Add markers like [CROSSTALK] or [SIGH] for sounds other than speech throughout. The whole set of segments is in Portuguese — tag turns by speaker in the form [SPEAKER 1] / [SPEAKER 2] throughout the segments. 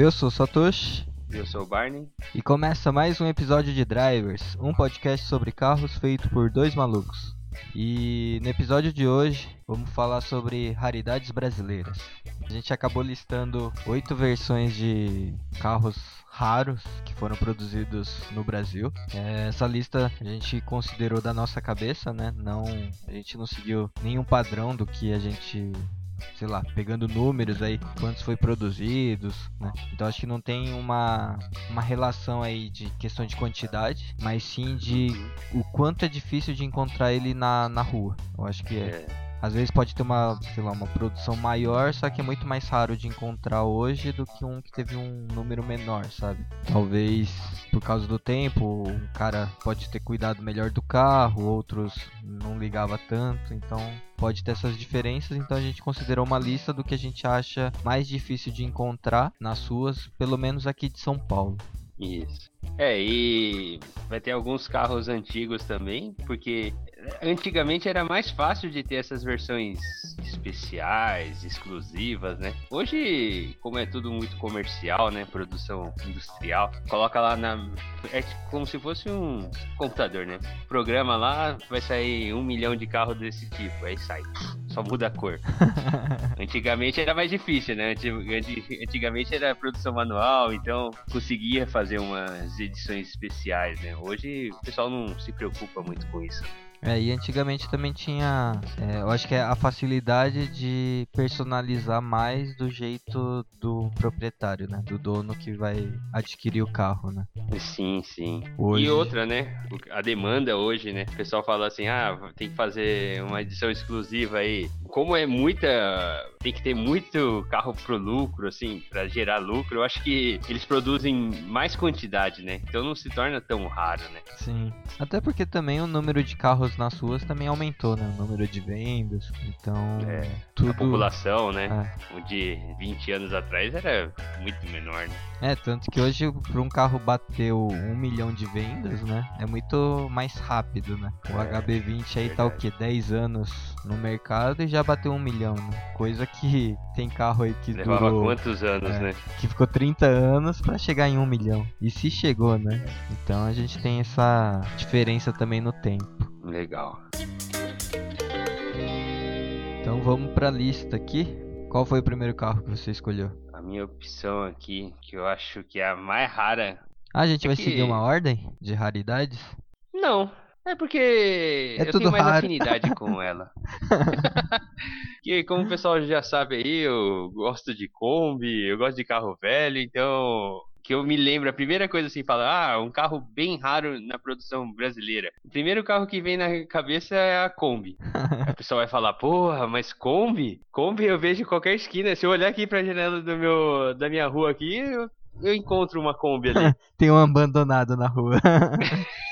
[SPEAKER 1] Eu sou o Satoshi.
[SPEAKER 2] Eu sou o Barney.
[SPEAKER 1] E começa mais um episódio de Drivers, um podcast sobre carros feito por dois malucos. E no episódio de hoje vamos falar sobre raridades brasileiras. A gente acabou listando oito versões de carros raros que foram produzidos no Brasil. É, essa lista a gente considerou da nossa cabeça, né? Não, a gente não seguiu nenhum padrão do que a gente sei lá, pegando números aí, quantos foi produzidos, né? Então acho que não tem uma, uma relação aí de questão de quantidade, mas sim de o quanto é difícil de encontrar ele na, na rua. Eu acho que é. Às vezes pode ter uma, sei lá, uma produção maior, só que é muito mais raro de encontrar hoje do que um que teve um número menor, sabe? Talvez por causa do tempo, um cara pode ter cuidado melhor do carro, outros não ligava tanto, então pode ter essas diferenças, então a gente considerou uma lista do que a gente acha mais difícil de encontrar nas ruas, pelo menos aqui de São Paulo.
[SPEAKER 2] Isso. É, e vai ter alguns carros antigos também, porque antigamente era mais fácil de ter essas versões especiais, exclusivas, né? Hoje, como é tudo muito comercial, né? Produção industrial, coloca lá na. É como se fosse um computador, né? Programa lá, vai sair um milhão de carros desse tipo, aí sai. Só muda a cor. [LAUGHS] Antigamente era mais difícil, né? Antigamente era produção manual, então conseguia fazer umas edições especiais, né? Hoje o pessoal não se preocupa muito com isso.
[SPEAKER 1] É, e antigamente também tinha, é, eu acho que é a facilidade de personalizar mais do jeito do proprietário, né? Do dono que vai adquirir o carro, né?
[SPEAKER 2] Sim, sim. Hoje... E outra, né? A demanda hoje, né? O pessoal fala assim, ah, tem que fazer uma edição exclusiva aí. Como é muita, tem que ter muito carro pro lucro, assim, para gerar lucro. Eu acho que eles produzem mais quantidade, né? Então não se torna tão raro, né?
[SPEAKER 1] Sim. Até porque também o número de carros nas ruas também aumentou, né? O número de vendas. Então,
[SPEAKER 2] é, tudo... A população, né? É. O de 20 anos atrás era muito menor, né?
[SPEAKER 1] É, tanto que hoje para um carro bater um milhão de vendas, né? É muito mais rápido, né? O é, HB20 aí verdade. tá o que? 10 anos no mercado e já bateu um milhão, né? Coisa que tem carro aí que
[SPEAKER 2] Levava
[SPEAKER 1] durou...
[SPEAKER 2] quantos anos,
[SPEAKER 1] é,
[SPEAKER 2] né?
[SPEAKER 1] Que ficou 30 anos para chegar em um milhão. E se chegou, né? Então a gente tem essa diferença também no tempo.
[SPEAKER 2] Legal.
[SPEAKER 1] Então vamos para a lista aqui. Qual foi o primeiro carro que você escolheu?
[SPEAKER 2] A minha opção aqui, que eu acho que é a mais rara.
[SPEAKER 1] Ah, a gente é vai que... seguir uma ordem de raridades?
[SPEAKER 2] Não, é porque é eu tenho mais raro. afinidade [LAUGHS] com ela. [LAUGHS] que como o pessoal já sabe aí, eu gosto de Kombi, eu gosto de carro velho, então que eu me lembro, a primeira coisa assim, fala, ah, um carro bem raro na produção brasileira. O primeiro carro que vem na cabeça é a Kombi. [LAUGHS] a pessoa vai falar, porra, mas Kombi? Kombi eu vejo em qualquer esquina. Se eu olhar aqui pra janela do meu, da minha rua aqui, eu, eu encontro uma Kombi ali. [LAUGHS]
[SPEAKER 1] Tem um abandonado na rua. [LAUGHS]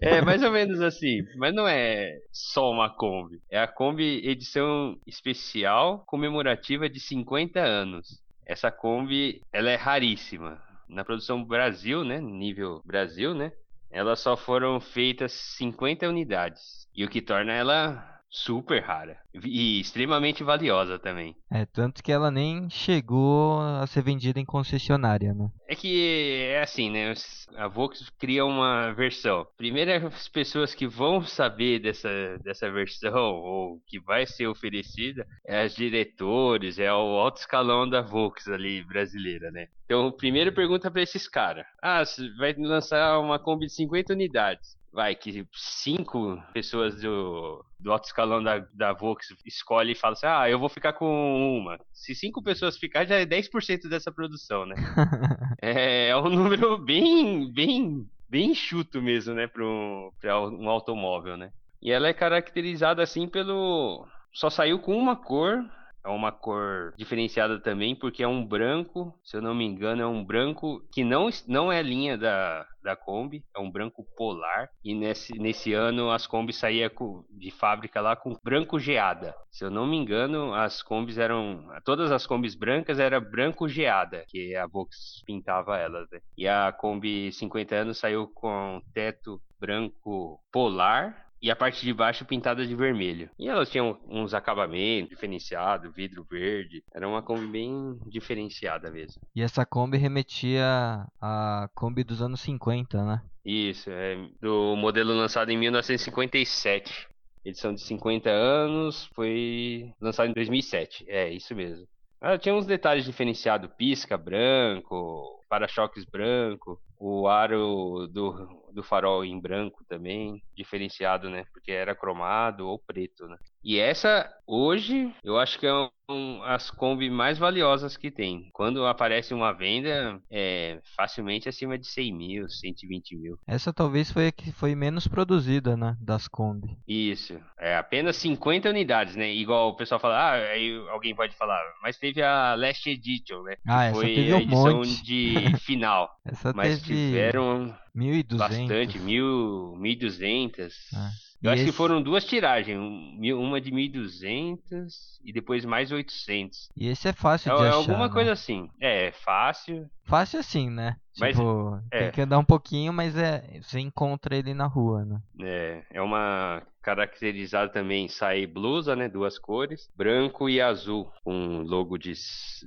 [SPEAKER 2] é, mais ou menos assim. Mas não é só uma Kombi. É a Kombi edição especial comemorativa de 50 anos. Essa Kombi, ela é raríssima. Na produção Brasil, né, nível Brasil, né, elas só foram feitas 50 unidades. E o que torna ela super rara e extremamente valiosa também.
[SPEAKER 1] É, tanto que ela nem chegou a ser vendida em concessionária, né?
[SPEAKER 2] É que é assim, né? A Volkswagen cria uma versão. Primeiro as pessoas que vão saber dessa, dessa versão ou que vai ser oferecida é as diretores, é o alto escalão da Volkswagen ali brasileira, né? Então, primeiro pergunta para esses caras: "Ah, vai lançar uma Kombi de 50 unidades vai, que cinco pessoas do, do alto escalão da, da Vox escolhe e fala assim, ah, eu vou ficar com uma. Se cinco pessoas ficar, já é 10% dessa produção, né? [LAUGHS] é, é um número bem, bem, bem enxuto mesmo, né, para um, um automóvel, né? E ela é caracterizada assim pelo... Só saiu com uma cor, é uma cor diferenciada também, porque é um branco, se eu não me engano, é um branco que não, não é linha da, da Kombi, é um branco polar. E nesse, nesse ano as Kombi saíam de fábrica lá com branco geada. Se eu não me engano, as Kombis eram. Todas as Kombis brancas era branco geada, que a Vox pintava elas. Né? E a Kombi 50 anos saiu com teto branco polar e a parte de baixo pintada de vermelho. E elas tinham uns acabamentos diferenciados, vidro verde. Era uma Kombi bem diferenciada mesmo.
[SPEAKER 1] E essa Kombi remetia à Kombi dos anos 50, né?
[SPEAKER 2] Isso, é do modelo lançado em 1957. Edição de 50 anos, foi lançado em 2007. É, isso mesmo. Ela tinha uns detalhes diferenciados, pisca branco, para-choques branco, o aro do, do farol em branco também, diferenciado, né? Porque era cromado ou preto, né? E essa, hoje, eu acho que é um, as Kombi mais valiosas que tem. Quando aparece uma venda, é facilmente acima de 100 mil, 120 mil.
[SPEAKER 1] Essa talvez foi a que foi menos produzida, né? Das Kombi.
[SPEAKER 2] Isso. É apenas 50 unidades, né? Igual o pessoal fala, ah, aí alguém pode falar, mas teve a Last Edition, né?
[SPEAKER 1] Ah,
[SPEAKER 2] que
[SPEAKER 1] essa
[SPEAKER 2] foi
[SPEAKER 1] teve
[SPEAKER 2] a
[SPEAKER 1] um
[SPEAKER 2] edição
[SPEAKER 1] monte.
[SPEAKER 2] de [LAUGHS] final.
[SPEAKER 1] Essa
[SPEAKER 2] mas tiveram
[SPEAKER 1] 1.200.
[SPEAKER 2] bastante, mil, 1.200.
[SPEAKER 1] Ah.
[SPEAKER 2] Eu
[SPEAKER 1] E
[SPEAKER 2] acho que
[SPEAKER 1] esse-
[SPEAKER 2] foram duas tiragens, um- uma de 1.200 e depois mais 800.
[SPEAKER 1] E esse é fácil
[SPEAKER 2] É,
[SPEAKER 1] de
[SPEAKER 2] é
[SPEAKER 1] achar.
[SPEAKER 2] alguma
[SPEAKER 1] né?
[SPEAKER 2] coisa assim. É, é fácil.
[SPEAKER 1] Fácil assim, né?
[SPEAKER 2] Mas,
[SPEAKER 1] Tipo,
[SPEAKER 2] é.
[SPEAKER 1] tem que andar um pouquinho, mas é você encontra ele na rua, né?
[SPEAKER 2] É, é uma caracterizada também sai blusa, né? Duas cores, branco e azul, com logo de,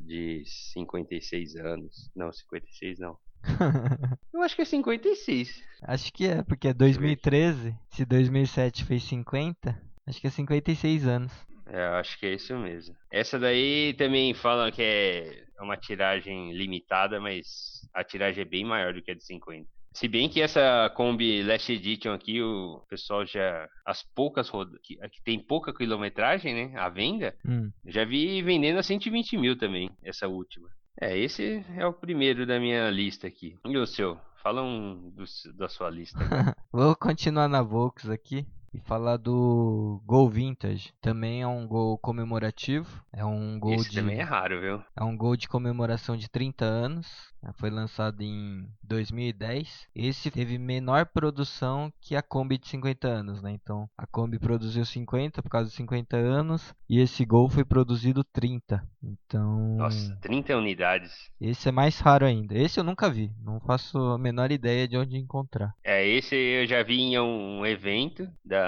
[SPEAKER 2] de 56 anos. Não, 56 não. [LAUGHS] Eu acho que é 56.
[SPEAKER 1] Acho que é, porque é 2013. Se 2007 fez 50, acho que é 56 anos.
[SPEAKER 2] É, eu acho que é isso mesmo. Essa daí também falam que é uma tiragem limitada, mas a tiragem é bem maior do que a de 50. Se bem que essa Kombi Last Edition aqui, o pessoal já. As poucas rodas. Que, a que tem pouca quilometragem, né? À venda,
[SPEAKER 1] Hum.
[SPEAKER 2] já vi vendendo a 120 mil também, essa última. É, esse é o primeiro da minha lista aqui. E o seu? Fala um do da sua lista. [LAUGHS]
[SPEAKER 1] Vou continuar na Volks aqui e falar do Gol Vintage. Também é um gol comemorativo. É um gol
[SPEAKER 2] Esse
[SPEAKER 1] de
[SPEAKER 2] também é raro, viu?
[SPEAKER 1] É um gol de comemoração de 30 anos. Foi lançado em 2010. Esse teve menor produção que a Kombi de 50 anos, né? Então a Kombi produziu 50 por causa dos 50 anos e esse gol foi produzido 30. Então
[SPEAKER 2] Nossa, 30 unidades.
[SPEAKER 1] esse é mais raro ainda. Esse eu nunca vi. Não faço a menor ideia de onde encontrar.
[SPEAKER 2] É, esse eu já vi em um evento da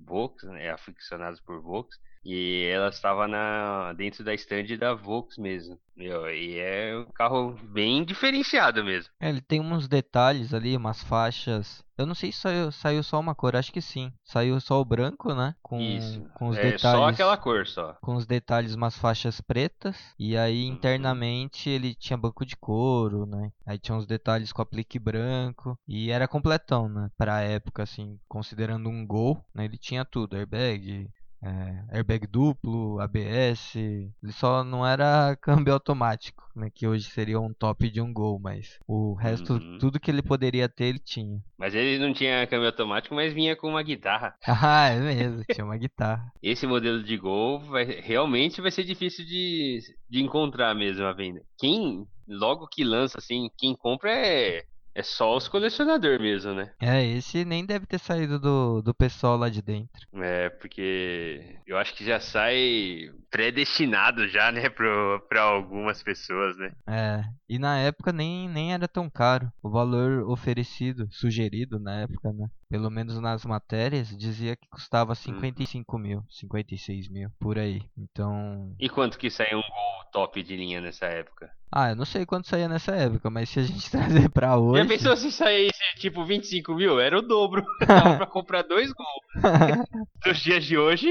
[SPEAKER 2] Vox, né, aficionados por Vox, e ela estava na, dentro da stand da Vox mesmo. Meu, e é um carro bem diferenciado mesmo.
[SPEAKER 1] É, ele tem uns detalhes ali, umas faixas. Eu não sei se saiu, saiu só uma cor, acho que sim. Saiu só o branco, né? Com,
[SPEAKER 2] Isso.
[SPEAKER 1] com os
[SPEAKER 2] é
[SPEAKER 1] detalhes.
[SPEAKER 2] só aquela cor só.
[SPEAKER 1] com os detalhes umas faixas pretas e aí
[SPEAKER 2] Uhum.
[SPEAKER 1] internamente ele tinha banco de couro, né? Aí tinha uns detalhes com aplique branco e era completão, né? Pra época assim, considerando um Gol, né? Ele tinha tudo, airbag, é, airbag duplo, ABS, ele só não era câmbio automático, né? Que hoje seria um top de um Gol, mas o resto,
[SPEAKER 2] Uhum.
[SPEAKER 1] tudo que ele poderia ter, ele tinha.
[SPEAKER 2] Mas ele não tinha câmbio automático, mas vinha com uma guitarra. [LAUGHS]
[SPEAKER 1] Ah, é mesmo, tinha uma guitarra.
[SPEAKER 2] Esse modelo de Gol vai, realmente vai ser difícil de, de encontrar mesmo a venda. Quem, logo que lança assim, quem compra é, é só os colecionadores mesmo, né?
[SPEAKER 1] É, esse nem deve ter saído do, do pessoal lá de dentro.
[SPEAKER 2] É, porque eu acho que já sai predestinado já, né, pro, pra algumas pessoas, né?
[SPEAKER 1] É, e na época nem, nem era tão caro. O valor oferecido, sugerido na época, né? Pelo menos nas matérias, dizia que custava 55 mil, 56 mil, por aí. Então.
[SPEAKER 2] E quanto que saiu um gol top de linha nessa época?
[SPEAKER 1] Ah, eu não sei quanto saía nessa época, mas se a gente [LAUGHS] trazer pra hoje.
[SPEAKER 2] Já pensou se saísse tipo 25 mil? Era o dobro. [LAUGHS] Dava pra comprar dois gols. [LAUGHS] Nos dias de hoje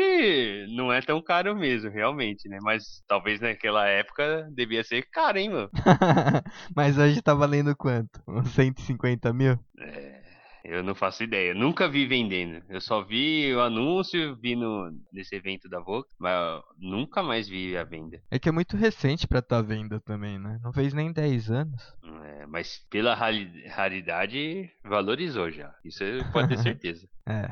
[SPEAKER 2] não é tão caro mesmo, realmente, né? Mas talvez naquela época devia ser caro, hein, mano?
[SPEAKER 1] mas hoje tá valendo quanto? Uns 150 mil?
[SPEAKER 2] É, eu não faço ideia. Nunca vi vendendo. Eu só vi o anúncio, vi no, nesse evento da Vox, mas eu nunca mais vi a venda.
[SPEAKER 1] É que é muito recente pra tá venda também, né? Não fez nem 10 anos.
[SPEAKER 2] É, mas pela rari- raridade, valorizou já. Isso pode ter [LAUGHS] certeza.
[SPEAKER 1] É.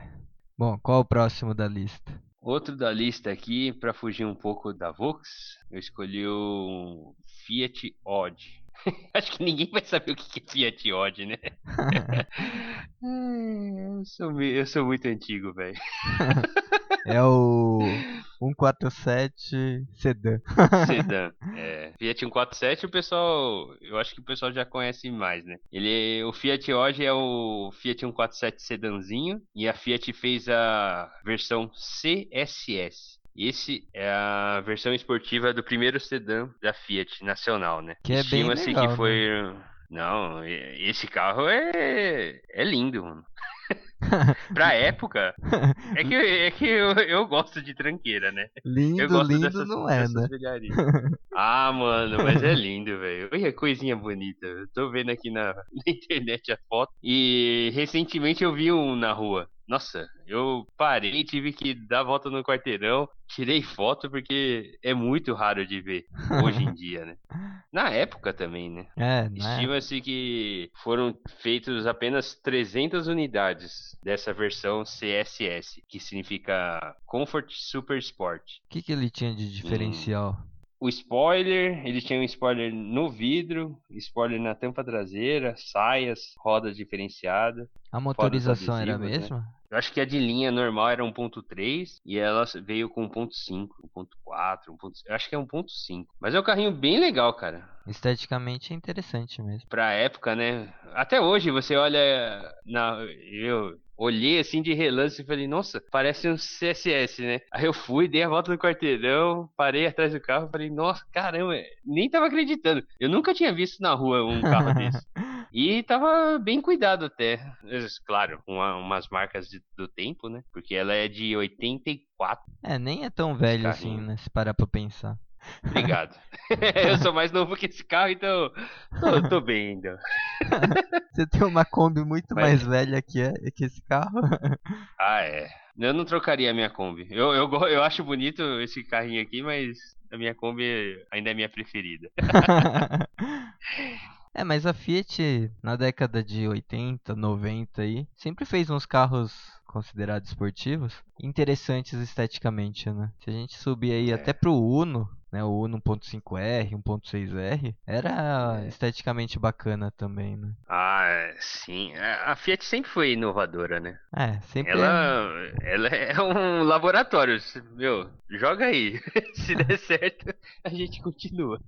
[SPEAKER 1] Bom, qual o próximo da lista?
[SPEAKER 2] Outro da lista aqui, para fugir um pouco da Vox, eu escolhi o Fiat Odd. [LAUGHS] Acho que ninguém vai saber o que é Fiat Odd, né? [LAUGHS] Eu, sou, eu sou muito antigo, velho.
[SPEAKER 1] É o [LAUGHS] 147 Sedan.
[SPEAKER 2] Sedã. É, Fiat 147 o pessoal, eu acho que o pessoal já conhece mais, né? Ele, o Fiat hoje é o Fiat 147 sedanzinho e a Fiat fez a versão CSS. Esse é a versão esportiva do primeiro sedã da Fiat nacional, né?
[SPEAKER 1] Que é bem legal,
[SPEAKER 2] que foi
[SPEAKER 1] né?
[SPEAKER 2] Não, esse carro é é lindo, mano. [LAUGHS] pra época, é que, é que eu, eu gosto de tranqueira, né?
[SPEAKER 1] Lindo,
[SPEAKER 2] eu gosto
[SPEAKER 1] lindo
[SPEAKER 2] dessas,
[SPEAKER 1] não é, né?
[SPEAKER 2] Ah, mano, mas é lindo, velho. Olha, coisinha bonita. Eu tô vendo aqui na, [LAUGHS] na internet a foto. E recentemente eu vi um na rua. Nossa, eu parei, tive que dar a volta no quarteirão, tirei foto porque é muito raro de ver [LAUGHS] hoje em dia, né? Na época também, né?
[SPEAKER 1] É, né?
[SPEAKER 2] Estima-se que foram feitos apenas 300 unidades dessa versão CSS, que significa Comfort Super Sport.
[SPEAKER 1] O que, que ele tinha de diferencial?
[SPEAKER 2] O spoiler, ele tinha um spoiler no vidro, spoiler na tampa traseira, saias, rodas diferenciadas.
[SPEAKER 1] A motorização era a
[SPEAKER 2] adesivos, né? Eu acho que a de linha normal era 1.3 e ela veio com 1.5, 1.4, 1.5. Eu acho que é 1.5. Mas é um carrinho bem legal, cara.
[SPEAKER 1] Esteticamente é interessante mesmo.
[SPEAKER 2] Pra época, né? Até hoje você olha na eu olhei assim de relance e falei, nossa, parece um CSS, né? Aí eu fui, dei a volta no quarteirão, parei atrás do carro, falei, nossa, caramba, nem tava acreditando. Eu nunca tinha visto na rua um carro [LAUGHS] desse. E tava bem cuidado até. Claro, com a- umas marcas de- do tempo, né? Porque ela é de 84.
[SPEAKER 1] É, nem é tão velho assim, né? Se parar pra pensar.
[SPEAKER 2] Obrigado. [LAUGHS] [LAUGHS] eu sou mais novo que esse carro, então tô, tô [LAUGHS] bem ainda.
[SPEAKER 1] Você tem uma Kombi muito
[SPEAKER 2] Mas-
[SPEAKER 1] mais velha que, é, que esse carro?
[SPEAKER 2] Ah, é. Eu não trocaria a minha Kombi. Eu, eu, eu acho bonito esse carrinho aqui, mas a minha Kombi ainda é minha preferida.
[SPEAKER 1] É, mas a Fiat na década de 80, 90 aí, sempre fez uns carros considerados esportivos interessantes esteticamente, né? Se a gente subir aí
[SPEAKER 2] É.
[SPEAKER 1] até pro Uno, né, o Uno 1.5R, 1.6R, era
[SPEAKER 2] É.
[SPEAKER 1] esteticamente bacana também, né?
[SPEAKER 2] Ah, é, sim. A a Fiat sempre foi inovadora, né?
[SPEAKER 1] É, sempre
[SPEAKER 2] Ela, ela é [LAUGHS] um laboratório. Meu, joga aí. [LAUGHS] Se der [LAUGHS] certo, a gente continua.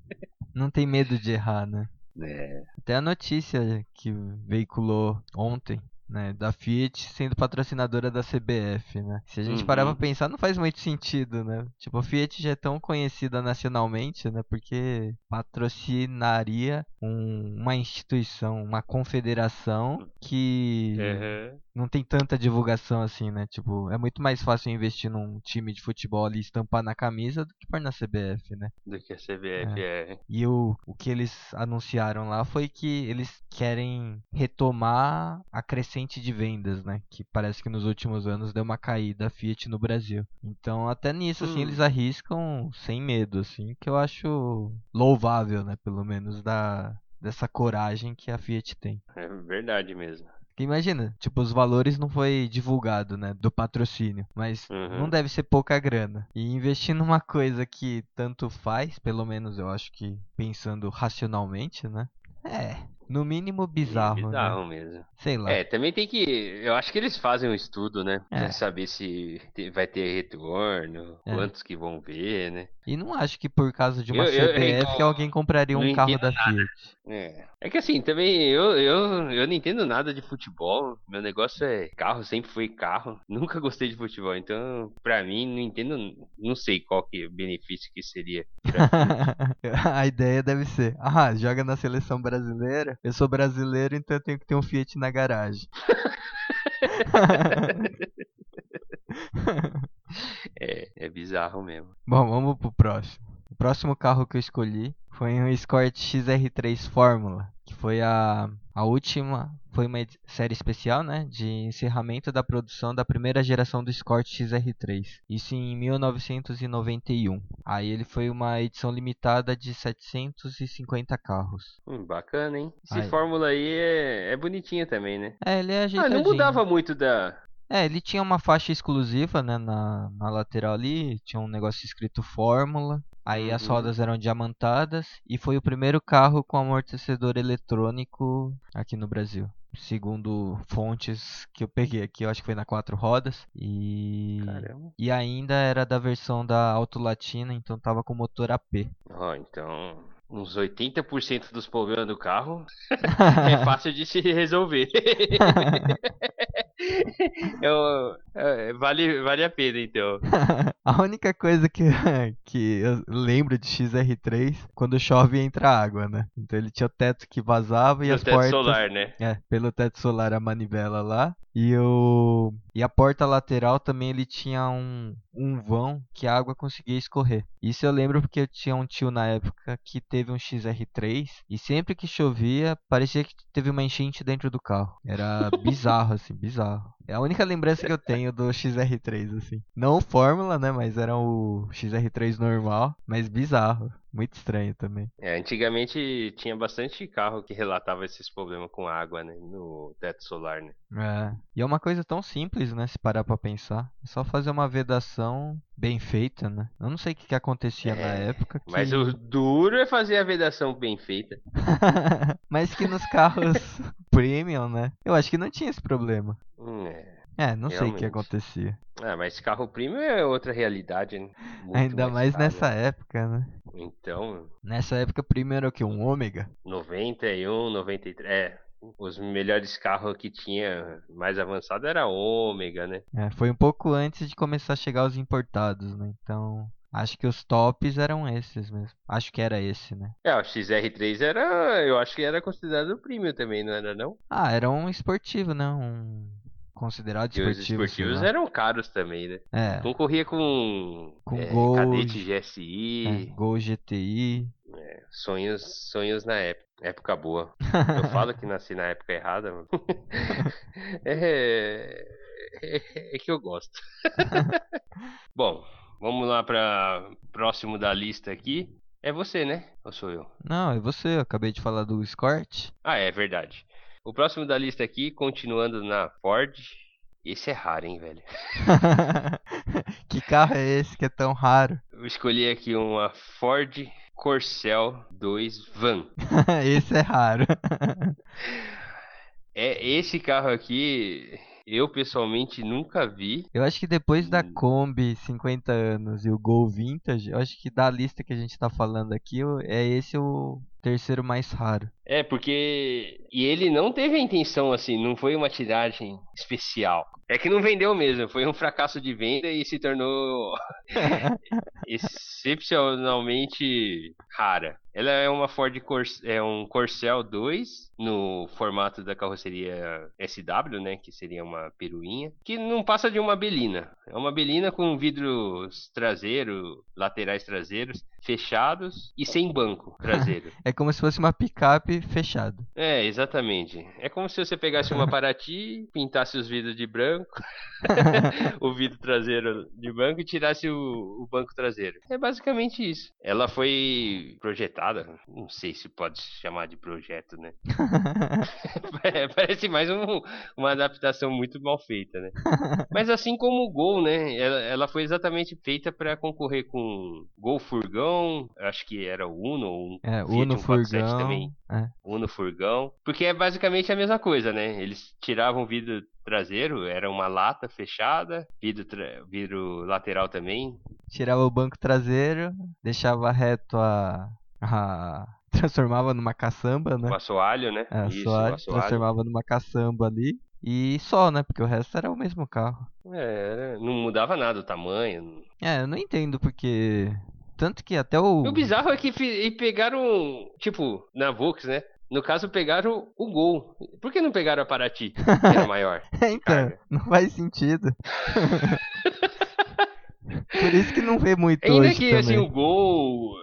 [SPEAKER 1] não tem medo de errar, né?
[SPEAKER 2] É,
[SPEAKER 1] Até a notícia que veiculou ontem, né, da Fiat sendo patrocinadora da CBF, né? Se a gente parar pra
[SPEAKER 2] Uhum.
[SPEAKER 1] pensar, não faz muito sentido, né? Tipo, a Fiat já é tão conhecida nacionalmente, né? Porque patrocinaria um- uma instituição, uma confederação que
[SPEAKER 2] aham.
[SPEAKER 1] Não tem tanta divulgação assim, né? Tipo, é muito mais fácil investir num time de futebol ali e estampar na camisa do que pôr na CBF, né?
[SPEAKER 2] do que a CBF é.
[SPEAKER 1] E o, o que eles anunciaram lá foi que eles querem retomar a crescente de vendas, né? Que parece que nos últimos anos deu uma caída a Fiat no Brasil. Então, até nisso, assim,
[SPEAKER 2] Hum.
[SPEAKER 1] eles arriscam sem medo, assim, que eu acho louvável, né? Pelo menos da, dessa coragem que a Fiat tem.
[SPEAKER 2] É verdade mesmo.
[SPEAKER 1] Imagina, tipo, os valores não foi divulgado, né, do patrocínio, mas
[SPEAKER 2] Uhum.
[SPEAKER 1] não deve ser pouca grana. E investir numa coisa que tanto faz, pelo menos eu acho que pensando racionalmente, né? É, no mínimo bizarro, né?
[SPEAKER 2] Bizarro mesmo.
[SPEAKER 1] Sei lá.
[SPEAKER 2] É, também tem que. Eu acho que eles fazem um estudo, né?
[SPEAKER 1] É.
[SPEAKER 2] Pra saber se vai ter retorno,
[SPEAKER 1] É.
[SPEAKER 2] quantos que vão ver, né?
[SPEAKER 1] E não acho que por causa de uma
[SPEAKER 2] Eu- eu-
[SPEAKER 1] CBF
[SPEAKER 2] eu-
[SPEAKER 1] que alguém compraria um carro da
[SPEAKER 2] nada.
[SPEAKER 1] Fiat.
[SPEAKER 2] É. É que assim, também eu, eu, eu não entendo nada de futebol. Meu negócio é carro, sempre foi carro. [LAUGHS] Nunca gostei de futebol. Então, pra mim, não entendo. Não sei qual que é o benefício que seria. [LAUGHS]
[SPEAKER 1] a ideia deve ser, ah, joga na seleção brasileira, eu sou brasileiro, então eu tenho que ter um Fiat na garagem. [LAUGHS]
[SPEAKER 2] É, é bizarro mesmo.
[SPEAKER 1] Bom, vamos pro próximo. O próximo carro que eu escolhi foi um Escort XR3 Fórmula, que foi a, a última, foi uma série especial, né, de encerramento da produção da primeira geração do Escort XR3. Isso em 1991. Aí ele foi uma edição limitada de 750 carros.
[SPEAKER 2] Hum, bacana, hein? Esse
[SPEAKER 1] Aí.
[SPEAKER 2] Fórmula aí é, é bonitinha também, né?
[SPEAKER 1] É, ele é
[SPEAKER 2] Ah,
[SPEAKER 1] ajeitadinho.
[SPEAKER 2] não mudava muito da.
[SPEAKER 1] É, ele tinha uma faixa exclusiva, né, na, na lateral ali, tinha um negócio escrito Fórmula. Aí as
[SPEAKER 2] Uhum.
[SPEAKER 1] rodas eram diamantadas e foi o primeiro carro com amortecedor eletrônico aqui no Brasil. Segundo fontes que eu peguei aqui, eu acho que foi na quatro rodas e
[SPEAKER 2] Caramba.
[SPEAKER 1] e ainda era da versão da Auto Latina, então tava com motor AP.
[SPEAKER 2] Ó, então. uns 80% dos problemas do carro [LAUGHS] [LAUGHS] é fácil de se resolver. [LAUGHS] [LAUGHS] Eu, é, vale, vale a pena, então. [LAUGHS]
[SPEAKER 1] a única coisa que, [LAUGHS] que eu lembro de XR3, quando chove entra água, né? Então ele tinha o teto que vazava e
[SPEAKER 2] No
[SPEAKER 1] as
[SPEAKER 2] teto
[SPEAKER 1] portas...
[SPEAKER 2] solar, né?
[SPEAKER 1] É, pelo teto solar a manivela lá. E o e a porta lateral também ele tinha um, um vão que a água conseguia escorrer. Isso eu lembro porque eu tinha um tio na época que teve um XR3 e sempre que chovia parecia que teve uma enchente dentro do carro. Era bizarro assim, bizarro. É a única lembrança que eu tenho do XR3 assim. Não Fórmula, né, mas era o XR3 normal, mas bizarro. Muito estranho também.
[SPEAKER 2] É, antigamente tinha bastante carro que relatava esses problemas com água, né? No teto solar, né?
[SPEAKER 1] É. E é uma coisa tão simples, né? Se parar pra pensar. É só fazer uma vedação bem feita, né? Eu não sei o que, que acontecia na
[SPEAKER 2] É,
[SPEAKER 1] época. Que...
[SPEAKER 2] Mas o duro é fazer a vedação bem feita. [LAUGHS]
[SPEAKER 1] Mas que nos carros [LAUGHS] premium, né? Eu acho que não tinha esse problema.
[SPEAKER 2] Hum, é.
[SPEAKER 1] É, não sei o que
[SPEAKER 2] Realmente.
[SPEAKER 1] acontecia.
[SPEAKER 2] Ah, mas carro premium é outra realidade, né? Muito
[SPEAKER 1] Ainda mais
[SPEAKER 2] caro,
[SPEAKER 1] nessa
[SPEAKER 2] né?
[SPEAKER 1] época, né?
[SPEAKER 2] Então,
[SPEAKER 1] Nessa época, premium era o que? Um ômega?
[SPEAKER 2] 91, 93. É, os melhores carros que tinha mais avançado era Ômega, né?
[SPEAKER 1] É, foi um pouco antes de começar a chegar os importados, né? Então, acho que os tops eram esses mesmo. Acho que era esse, né?
[SPEAKER 2] É, o XR3 era. Eu acho que era considerado premium também, não era não?
[SPEAKER 1] Ah, era um esportivo, né? Um considerado
[SPEAKER 2] E os
[SPEAKER 1] esportivo. sei
[SPEAKER 2] esportivos
[SPEAKER 1] lá.
[SPEAKER 2] eram caros também, né?
[SPEAKER 1] É,
[SPEAKER 2] Concorria com,
[SPEAKER 1] Com
[SPEAKER 2] é,
[SPEAKER 1] Gol,
[SPEAKER 2] Cadete
[SPEAKER 1] é,
[SPEAKER 2] GSI,
[SPEAKER 1] Gol GTI.
[SPEAKER 2] sonhos, sonhos na época. Época boa. Eu falo que nasci na época errada, mano. [LAUGHS] é, é, é que eu gosto. [LAUGHS] Bom, vamos lá para próximo da lista aqui. É você, né? Ou sou eu?
[SPEAKER 1] Não, é você, eu acabei de falar do Escort.
[SPEAKER 2] Ah, é verdade. O próximo da lista aqui, continuando na Ford. Esse é raro, hein, velho? [LAUGHS]
[SPEAKER 1] que carro é esse que é tão raro?
[SPEAKER 2] Eu escolhi aqui uma Ford Corcel 2 Van. [LAUGHS]
[SPEAKER 1] esse é raro.
[SPEAKER 2] É esse carro aqui, eu pessoalmente nunca vi.
[SPEAKER 1] Eu acho que depois da. Kombi 50 anos e o Gol Vintage, eu acho que da lista que a gente tá falando aqui, é esse o terceiro mais raro.
[SPEAKER 2] É, porque. E ele não teve a intenção, assim, não foi uma tiragem especial. É que não vendeu mesmo, foi um fracasso de venda e se tornou [LAUGHS] excepcionalmente rara. Ela é uma Ford Cor é um Corcel 2 no formato da carroceria SW, né, que seria uma peruinha, que não passa de uma belina. É uma belina com vidros traseiro, laterais traseiros fechados e sem banco traseiro. [LAUGHS]
[SPEAKER 1] É como se fosse uma picape fechada.
[SPEAKER 2] É, exatamente. É como se você pegasse uma Paraty, [LAUGHS] pintasse os vidros de branco, [LAUGHS] o vidro traseiro de branco e tirasse o, o banco traseiro. É basicamente isso. Ela foi projetada, não sei se pode chamar de projeto, né? É, [LAUGHS] Parece mais um- uma adaptação muito mal feita, né? Mas assim como o Gol, né? Ela, ela foi exatamente feita para concorrer com Gol Furgão, acho que era o Uno, ou um
[SPEAKER 1] É,
[SPEAKER 2] Fiat
[SPEAKER 1] Uno
[SPEAKER 2] 147
[SPEAKER 1] Furgão.
[SPEAKER 2] também.
[SPEAKER 1] É.
[SPEAKER 2] Uno Furgão, porque é basicamente a mesma coisa, né? Eles tiravam o vidro traseiro, era uma lata fechada, vidro, tra- vidro lateral também.
[SPEAKER 1] Tirava o banco traseiro, deixava reto a. a... transformava numa caçamba, né?
[SPEAKER 2] O assoalho, né?
[SPEAKER 1] É,
[SPEAKER 2] Isso,
[SPEAKER 1] assoalho,
[SPEAKER 2] assoalho.
[SPEAKER 1] transformava numa caçamba ali. E só, né? Porque o resto era o mesmo carro.
[SPEAKER 2] É, não mudava nada o tamanho.
[SPEAKER 1] É, eu não entendo porque. Tanto que até o.
[SPEAKER 2] O bizarro é que e pegaram, tipo, na Vox, né? No caso, pegaram o Gol. Por que não pegaram a Paraty, que era maior? [LAUGHS]
[SPEAKER 1] então,
[SPEAKER 2] carga.
[SPEAKER 1] não faz sentido. [LAUGHS] Por isso que não vê muito
[SPEAKER 2] Ainda
[SPEAKER 1] hoje
[SPEAKER 2] que,
[SPEAKER 1] também.
[SPEAKER 2] assim, o Gol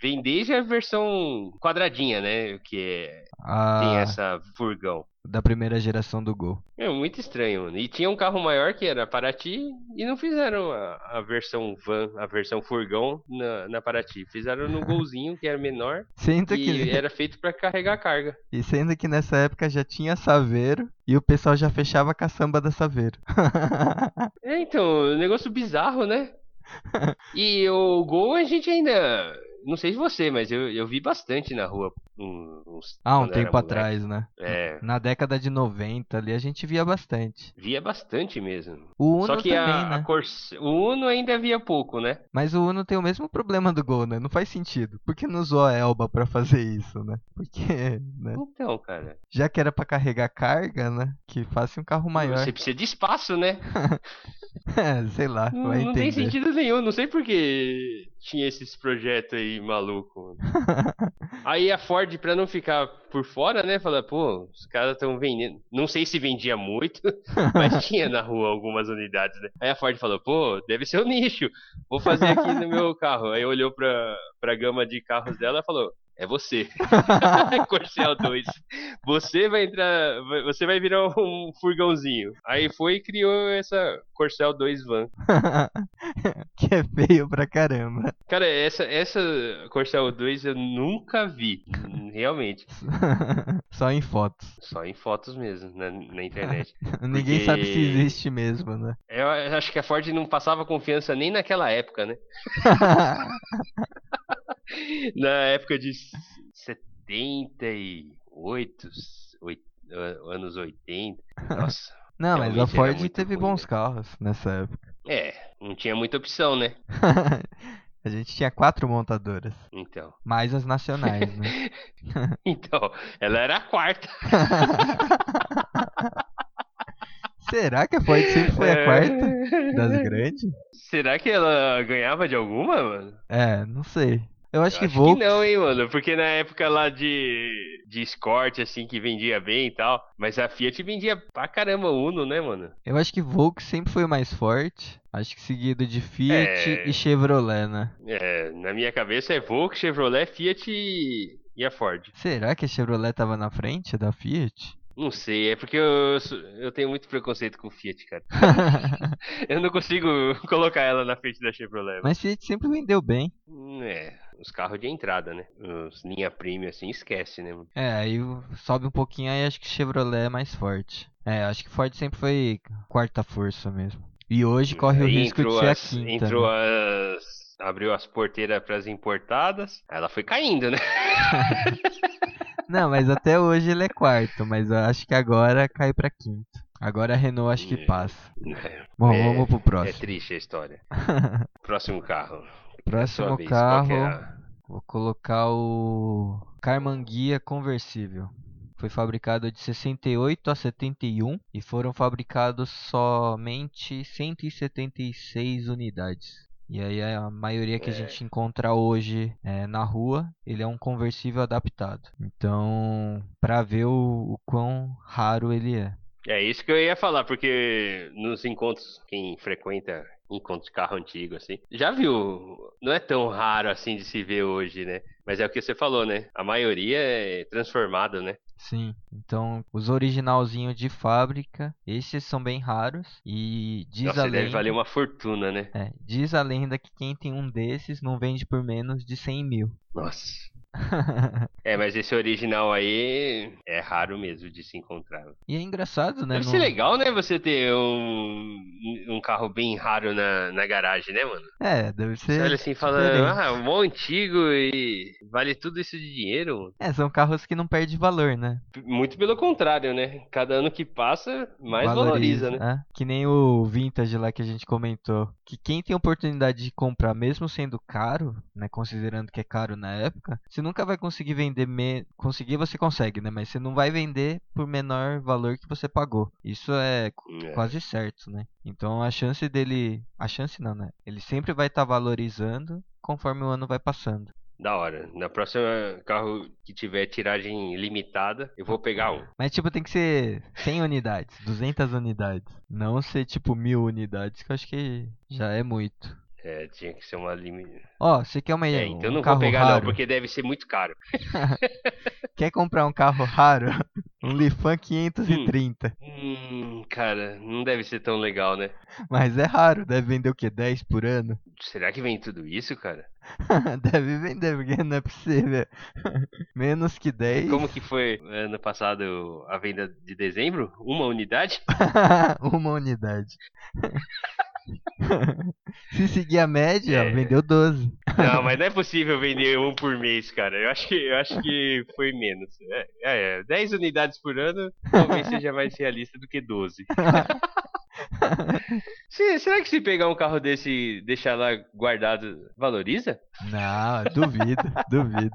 [SPEAKER 2] vem desde a versão quadradinha, né? Que é-
[SPEAKER 1] Ah,
[SPEAKER 2] tem essa furgão.
[SPEAKER 1] Da primeira geração do Gol.
[SPEAKER 2] É muito estranho, mano. E tinha um carro maior que era a Paraty e não fizeram a, a versão van, a versão furgão na, na Paraty. Fizeram no golzinho, que era menor,
[SPEAKER 1] Sendo
[SPEAKER 2] e
[SPEAKER 1] que, [LAUGHS]
[SPEAKER 2] era feito pra carregar carga.
[SPEAKER 1] e sendo que nessa época já tinha Saveiro e o pessoal já fechava a caçamba da Saveiro. [LAUGHS]
[SPEAKER 2] É, então, negócio bizarro, né? [LAUGHS] E o Gol a gente ainda. Não sei se você, mas eu, eu vi bastante na rua. Um- uns-
[SPEAKER 1] Ah, um tempo atrás, né?
[SPEAKER 2] É,
[SPEAKER 1] Na década de 90 ali a gente via bastante.
[SPEAKER 2] via bastante mesmo.
[SPEAKER 1] O Uno
[SPEAKER 2] Só que
[SPEAKER 1] também,
[SPEAKER 2] a,
[SPEAKER 1] né?
[SPEAKER 2] a Corsa- o Uno ainda via pouco, né?
[SPEAKER 1] Mas o Uno tem o mesmo problema do Gol, né? Não faz sentido. Por que não usou a Elba pra fazer isso, né? [LAUGHS] Porque, né?
[SPEAKER 2] Então, cara,
[SPEAKER 1] Já que era pra carregar carga, né? Que faça um carro maior.
[SPEAKER 2] você precisa de espaço, né? [LAUGHS]
[SPEAKER 1] É, sei lá,
[SPEAKER 2] Não,
[SPEAKER 1] vai
[SPEAKER 2] não tem sentido nenhum, não sei por que tinha esses projetos aí maluco. [LAUGHS] Aí a Ford, pra não ficar por fora, né, fala, pô, os caras estão vendendo. Não sei se vendia muito, [LAUGHS] mas tinha na rua algumas unidades, né? Aí a Ford falou, pô, deve ser um nicho, vou fazer aqui no meu carro. Aí olhou pra, pra gama de carros dela e falou, é você. [LAUGHS] Corcel 2. Você vai entrar. Você vai virar um furgãozinho. Aí foi e criou essa Corcel 2 Van. [LAUGHS]
[SPEAKER 1] que é feio pra caramba.
[SPEAKER 2] Cara, essa, essa Corcel 2 eu nunca vi. Realmente. [LAUGHS]
[SPEAKER 1] Só em fotos.
[SPEAKER 2] Só em fotos mesmo, na, na internet.
[SPEAKER 1] Ninguém
[SPEAKER 2] Porque-
[SPEAKER 1] sabe se existe mesmo, né?
[SPEAKER 2] Eu acho que a Ford não passava confiança nem naquela época, né? Na época de 78, oit- anos 80. [LAUGHS] Nossa.
[SPEAKER 1] Não, mas a Ford teve
[SPEAKER 2] ruim,
[SPEAKER 1] bons
[SPEAKER 2] né?
[SPEAKER 1] carros nessa época.
[SPEAKER 2] É, não tinha muita opção, né? [LAUGHS]
[SPEAKER 1] a gente tinha quatro montadoras.
[SPEAKER 2] Então.
[SPEAKER 1] Mais as nacionais, né? [LAUGHS]
[SPEAKER 2] Então, ela era a quarta.
[SPEAKER 1] Será que a Ford sempre foi a quarta das grandes?
[SPEAKER 2] Será que ela ganhava de alguma, mano?
[SPEAKER 1] É, não sei. Eu acho
[SPEAKER 2] Eu
[SPEAKER 1] que
[SPEAKER 2] acho
[SPEAKER 1] Volks...
[SPEAKER 2] que não, hein, mano? Porque na época lá de, de Escort, assim, que vendia bem e tal. Mas a Fiat vendia pra caramba Uno, né, mano?
[SPEAKER 1] Eu acho que Volks sempre foi o mais forte. Acho que seguido de Fiat
[SPEAKER 2] É.
[SPEAKER 1] e Chevrolet, né?
[SPEAKER 2] É, na minha cabeça é Volkswagen, Chevrolet, Fiat e, e a Ford.
[SPEAKER 1] Será que a Chevrolet tava na frente da Fiat?
[SPEAKER 2] Não sei, é porque eu, eu tenho muito preconceito com Fiat, cara. [LAUGHS] Eu não consigo colocar ela na frente da Chevrolet.
[SPEAKER 1] Mas Fiat sempre vendeu bem.
[SPEAKER 2] É, os carros de entrada, né? Os linha premium, assim, esquece, né?
[SPEAKER 1] É, aí sobe um pouquinho aí acho que Chevrolet é mais forte. É, acho que Ford sempre foi quarta força mesmo. E hoje corre o
[SPEAKER 2] Aí
[SPEAKER 1] risco de ser a
[SPEAKER 2] as-
[SPEAKER 1] quinta.
[SPEAKER 2] Entrou
[SPEAKER 1] né?
[SPEAKER 2] as. Abriu as porteiras pras importadas. Aí Ela foi caindo, né? [LAUGHS]
[SPEAKER 1] Não, mas até hoje ele é quarto, mas eu acho que agora cai pra quinto. Agora a Renault acho que
[SPEAKER 2] É.
[SPEAKER 1] passa. Bom,
[SPEAKER 2] É-
[SPEAKER 1] vamos pro
[SPEAKER 2] É
[SPEAKER 1] próximo.
[SPEAKER 2] triste a história. [LAUGHS] Próximo carro.
[SPEAKER 1] Próximo
[SPEAKER 2] vez, é
[SPEAKER 1] carro,
[SPEAKER 2] a-
[SPEAKER 1] vou colocar o Carmanguia conversível. Foi fabricado de 68 a 71 e foram fabricados somente 176 unidades. E aí a maioria que a
[SPEAKER 2] É.
[SPEAKER 1] gente encontra hoje é, na rua, ele é um conversível adaptado. Então, pra ver o, o quão raro ele é.
[SPEAKER 2] É isso que eu ia falar, porque nos encontros, quem frequenta encontros de carro antigo, assim, já viu, não é tão raro assim de se ver hoje, né? Mas é o que você falou, né? A maioria é transformada, né?
[SPEAKER 1] Sim, então os originalzinhos de fábrica, esses são bem raros e diz
[SPEAKER 2] Nossa,
[SPEAKER 1] a
[SPEAKER 2] deve
[SPEAKER 1] lenda,
[SPEAKER 2] valer uma fortuna, né?
[SPEAKER 1] é, diz a lenda que quem tem um desses não vende por menos de 100 mil.
[SPEAKER 2] Nossa. [LAUGHS] É, mas esse original aí é raro mesmo de se encontrar.
[SPEAKER 1] e é engraçado, né?
[SPEAKER 2] Deve
[SPEAKER 1] não-
[SPEAKER 2] ser legal, né? Você ter um, um carro bem raro na, na garagem, né, mano?
[SPEAKER 1] É, deve
[SPEAKER 2] Você
[SPEAKER 1] ser
[SPEAKER 2] olha assim e fala,
[SPEAKER 1] diferente.
[SPEAKER 2] ah, mó antigo e vale tudo isso de dinheiro.
[SPEAKER 1] É, são carros que não perdem valor, né?
[SPEAKER 2] Muito pelo contrário, né? Cada ano que passa, mais valoriza, né?
[SPEAKER 1] é. Que nem o Vintage lá que a gente comentou. Que quem tem oportunidade de comprar, mesmo sendo caro, né? Considerando que é caro na época, você nunca vai conseguir vender. Me... Conseguir você consegue, né? Mas você não vai vender por menor valor que você pagou. Isso é
[SPEAKER 2] É.
[SPEAKER 1] quase certo, né? Então a chance dele. A chance não, né? Ele sempre vai estar valorizando conforme o ano vai passando.
[SPEAKER 2] Da hora. Na próxima carro que tiver tiragem limitada, eu vou pegar um.
[SPEAKER 1] Mas tipo, tem que ser 100 unidades, 200 unidades. Não ser tipo mil unidades, que eu acho que já é muito.
[SPEAKER 2] É, tinha que ser uma limite.
[SPEAKER 1] Ó, você quer uma
[SPEAKER 2] É, então
[SPEAKER 1] um
[SPEAKER 2] não
[SPEAKER 1] carro
[SPEAKER 2] vou pegar
[SPEAKER 1] raro?
[SPEAKER 2] não, porque deve ser muito caro. [LAUGHS]
[SPEAKER 1] Quer comprar um carro raro? [LAUGHS] Um Lifan 530.
[SPEAKER 2] Hum, cara, não deve ser tão legal, né?
[SPEAKER 1] Mas é raro, deve vender o quê? 10 por ano?
[SPEAKER 2] Será que vem tudo isso, cara? [LAUGHS]
[SPEAKER 1] deve vender, porque não é possível. Menos que 10.
[SPEAKER 2] Como que foi ano passado a venda de dezembro? Uma unidade?
[SPEAKER 1] uma unidade. [LAUGHS] Se seguir a média,
[SPEAKER 2] É.
[SPEAKER 1] vendeu 12.
[SPEAKER 2] Não, [LAUGHS] mas não é possível vender um por mês, cara. Eu acho que, eu acho que foi menos. É, é, 10 unidades por ano talvez seja mais realista do que 12. [LAUGHS] [LAUGHS] Se- será que se pegar um carro desse e deixar lá guardado, valoriza?
[SPEAKER 1] Não, duvido, duvido.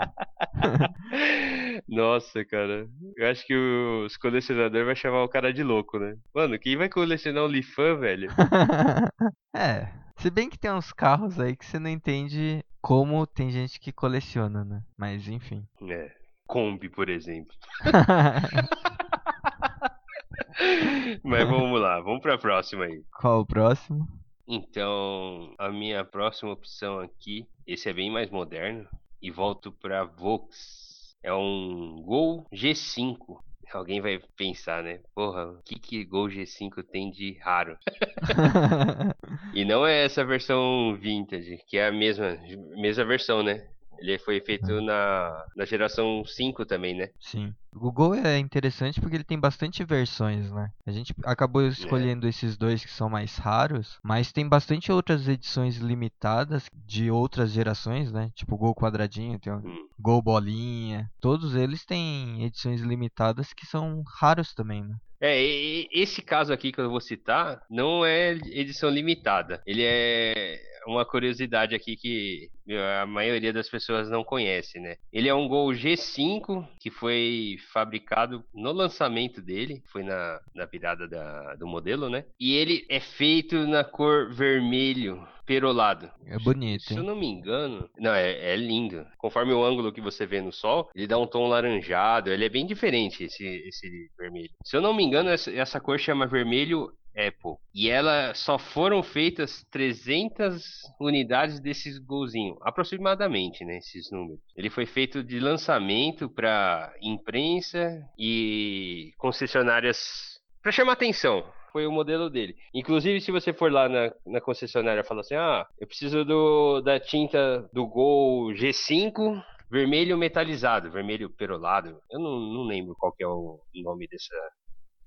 [SPEAKER 1] [LAUGHS]
[SPEAKER 2] Nossa, cara. Eu acho que os colecionadores vão chamar o cara de louco, né? Mano, quem vai colecionar um Lifan, velho? [LAUGHS]
[SPEAKER 1] É, se bem que tem uns carros aí que você não entende como tem gente que coleciona, né? Mas enfim.
[SPEAKER 2] É. Kombi, por exemplo. Mas vamos lá, vamos pra próxima aí.
[SPEAKER 1] Qual o próximo?
[SPEAKER 2] Então, a minha próxima opção aqui, esse é bem mais moderno, e volto pra Vox. É um Gol G5. Alguém vai pensar, né? Porra, o que que Gol G5 tem de raro? [LAUGHS] E não é essa versão vintage, que é a mesma, mesma versão, né? Ele foi feito na, na geração 5 também, né?
[SPEAKER 1] Sim. O Google é interessante porque ele tem bastante versões, né? A gente acabou escolhendo esses dois que são mais raros, mas tem bastante outras edições limitadas de outras gerações, né? Tipo o Gol quadradinho, tem
[SPEAKER 2] Hum.
[SPEAKER 1] Gol bolinha. Todos eles têm edições limitadas que são raros também, né?
[SPEAKER 2] É, esse caso aqui que eu vou citar não é edição limitada. Ele é uma curiosidade aqui que a maioria das pessoas não conhece, né? Ele é um Gol G5 que foi fabricado no lançamento dele, foi na, na virada da- do modelo, né? E ele é feito na cor vermelho perolado.
[SPEAKER 1] É bonito,
[SPEAKER 2] Se eu não me engano. Não, é, é lindo. Conforme o ângulo que você vê no sol, ele dá um tom laranjado. Ele é bem diferente, esse, esse vermelho. Se eu não me engano, essa, essa cor chama vermelho Apple. E ela só foram feitas 300 unidades desses golzinhos. Aproximadamente, né? Esses números. Ele foi feito de lançamento para imprensa e concessionárias. Para chamar atenção foi o modelo dele. Inclusive, se você for lá na, na concessionária e falar assim, ah, eu preciso do, da tinta do Gol G5 vermelho metalizado, vermelho perolado. Eu não, não lembro qual que é o nome dessa,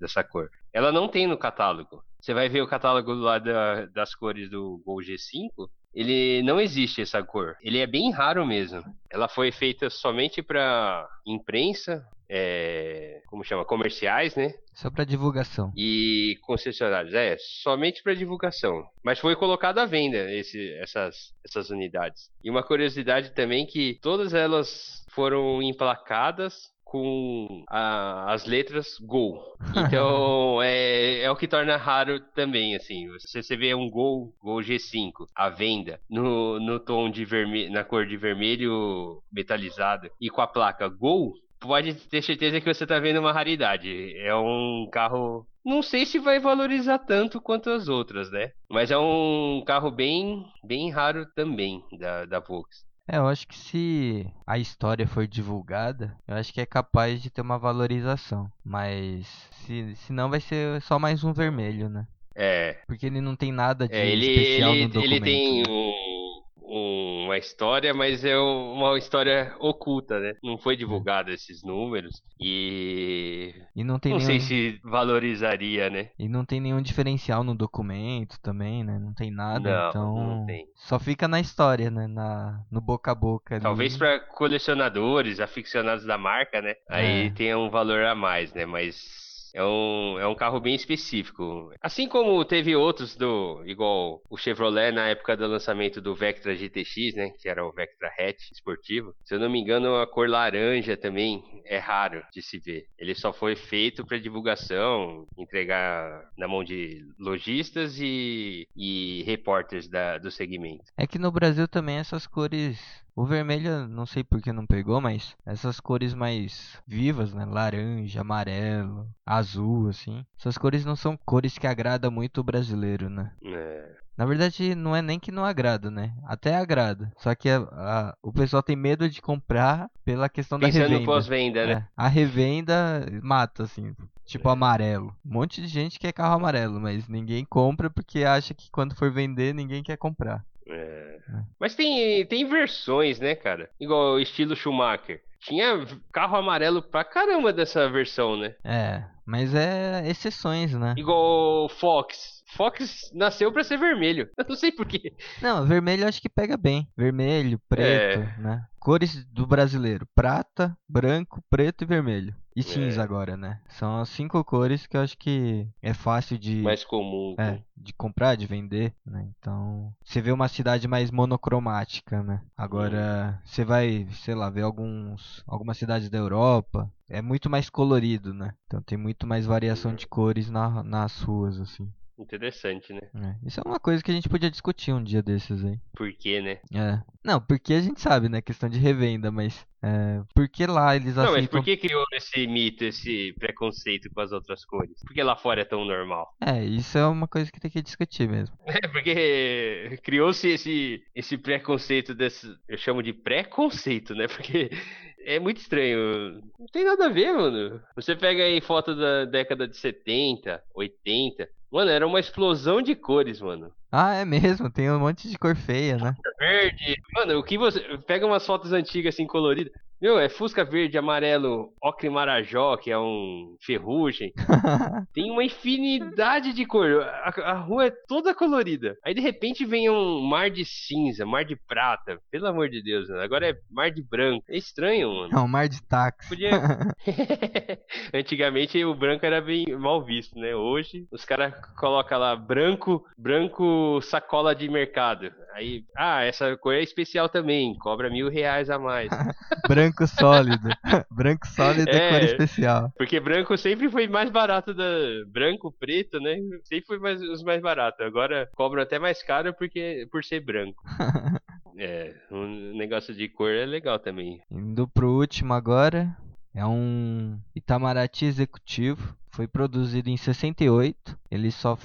[SPEAKER 2] dessa cor. Ela não tem no catálogo. Você vai ver o catálogo lá da- das cores do Gol G5. Ele não existe essa cor. Ele é bem raro mesmo. Ela foi feita somente para imprensa, é, como chama, comerciais, né?
[SPEAKER 1] Só pra divulgação.
[SPEAKER 2] e concessionários. É, somente para divulgação. Mas foi colocado à venda esse- essas, essas unidades. E uma curiosidade também que todas elas foram emplacadas com a- as letras Gol. Então [LAUGHS] é, é o que torna raro também, assim. Se você vê um Gol, Gol G5 à venda no, no tom de vermelho, na cor de vermelho metalizado e com a placa Gol, pode ter certeza que você tá vendo uma raridade. É um carro. Não sei se vai valorizar tanto quanto as outras, né? Mas é um carro bem, bem raro também da, da Volks.
[SPEAKER 1] É, eu acho que se a história for divulgada, eu acho que é capaz de ter uma valorização. Mas se, se não, vai ser só mais um vermelho, né?
[SPEAKER 2] É,
[SPEAKER 1] Porque ele não tem nada de
[SPEAKER 2] é ele,
[SPEAKER 1] especial
[SPEAKER 2] ele,
[SPEAKER 1] no documento.
[SPEAKER 2] ele tem
[SPEAKER 1] né?
[SPEAKER 2] Um, uma história, mas é uma história oculta, né? Não foi divulgado esses números e
[SPEAKER 1] E não tem
[SPEAKER 2] não
[SPEAKER 1] nenhum,
[SPEAKER 2] sei se valorizaria, né?
[SPEAKER 1] e não tem nenhum diferencial no documento também, né? Não tem nada,
[SPEAKER 2] Não,
[SPEAKER 1] então
[SPEAKER 2] não tem.
[SPEAKER 1] só fica na história, né? Na, no boca a boca. ali.
[SPEAKER 2] Talvez para colecionadores, aficionados da marca, né? Aí
[SPEAKER 1] É.
[SPEAKER 2] tenha um valor a mais, né? Mas é um, é um carro bem específico. Assim como teve outros do. igual o Chevrolet na época do lançamento do Vectra GTX, né? Que era o Vectra hatch esportivo. Se eu não me engano, a cor laranja também é raro de se ver. Ele só foi feito para divulgação, entregar na mão de lojistas e, e repórteres da, do segmento.
[SPEAKER 1] É que no Brasil também essas cores. O vermelho, não sei por que não pegou, mas essas cores mais vivas, né? Laranja, amarelo, azul, assim. Essas cores não são cores que agradam muito o brasileiro, né?
[SPEAKER 2] É.
[SPEAKER 1] Na verdade, não é nem que não agrada, né? Até agrada. Só que a- a- o pessoal tem medo de comprar pela questão da
[SPEAKER 2] Pensando no
[SPEAKER 1] revenda.
[SPEAKER 2] pós-venda, né?
[SPEAKER 1] É, a revenda mata, assim. Tipo amarelo. Um monte de gente quer carro amarelo, mas ninguém compra porque acha que quando for vender, ninguém quer comprar.
[SPEAKER 2] É. Mas tem, tem versões, né, cara? Igual o estilo Schumacher. Tinha carro amarelo pra caramba dessa versão, né?
[SPEAKER 1] É, Mas é exceções, né?
[SPEAKER 2] Igual Fox. Fox nasceu pra ser vermelho. Eu não sei porquê.
[SPEAKER 1] Não, vermelho eu acho que pega bem. Vermelho, preto,
[SPEAKER 2] É.
[SPEAKER 1] né? Cores do brasileiro: prata, branco, preto e vermelho. E cinza
[SPEAKER 2] É.
[SPEAKER 1] agora, né? São as cinco cores que eu acho que é fácil de,
[SPEAKER 2] Mais comum.
[SPEAKER 1] é, de comprar, de vender, né? Então, você vê uma cidade mais monocromática, né? Agora, você vai, sei lá, ver alguns algumas cidades da Europa, é muito mais colorido, né? Então tem muito mais variação de cores na, nas ruas, assim.
[SPEAKER 2] Interessante, né?
[SPEAKER 1] É, Isso é uma coisa que a gente podia discutir um dia desses aí.
[SPEAKER 2] Por quê, né?
[SPEAKER 1] É. Não, porque a gente sabe, né? Questão de revenda, mas. É, por que lá eles
[SPEAKER 2] Não, mas por que criou esse mito, esse preconceito com as outras cores? Por que lá fora é tão normal? [LAUGHS]
[SPEAKER 1] É, isso é uma coisa que tem que discutir mesmo.
[SPEAKER 2] É porque criou-se esse, esse preconceito desse. Eu chamo de preconceito, né? [LAUGHS] Porque é muito estranho. Não tem nada a ver, mano. Você pega aí foto da década de 70, 80. Mano, era uma explosão de cores, mano.
[SPEAKER 1] Ah, é mesmo, tem um monte de cor feia, né?
[SPEAKER 2] Verde. Mano, o que você. Pega umas fotos antigas assim coloridas. Meu, é Fusca verde, amarelo, ocre marajó, que é um ferrugem. [LAUGHS] Tem uma infinidade de cor. A, a rua é toda colorida. Aí de repente vem um mar de cinza, mar de prata. Pelo amor de Deus, mano. Agora é mar de branco. É estranho, mano.
[SPEAKER 1] É um mar de táxi.
[SPEAKER 2] Podia. [LAUGHS] Antigamente o branco era bem mal visto, né? Hoje os caras colocam lá branco, branco sacola de mercado. Aí, ah, essa cor é especial também, cobra mil reais a mais. [LAUGHS]
[SPEAKER 1] Branco sólido. [LAUGHS] Branco sólido é cor
[SPEAKER 2] É.
[SPEAKER 1] especial.
[SPEAKER 2] Porque branco sempre foi mais barato da. Branco, preto, né? Sempre foi mais, os mais baratos. Agora cobram até mais caro porque por ser branco. [LAUGHS] É, um negócio de cor é legal também.
[SPEAKER 1] Indo pro último agora. É um Itamaraty executivo. Foi produzido em 68. Ele só,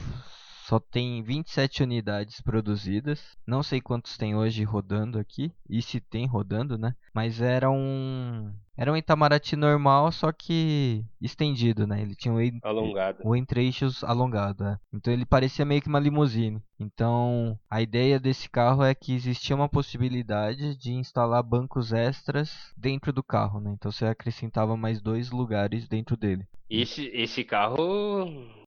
[SPEAKER 1] só tem 27 unidades produzidas. Não sei quantos tem hoje rodando aqui. E se tem rodando, né? Mas era um. Era um Itamaraty normal, só que estendido, né? Ele tinha um,
[SPEAKER 2] Alongado.
[SPEAKER 1] o entre-eixos alongado, é. Então ele parecia meio que uma limusine. Então a ideia desse carro é que existia uma possibilidade de instalar bancos extras dentro do carro, né? Então você acrescentava mais dois lugares dentro dele.
[SPEAKER 2] Esse, esse carro,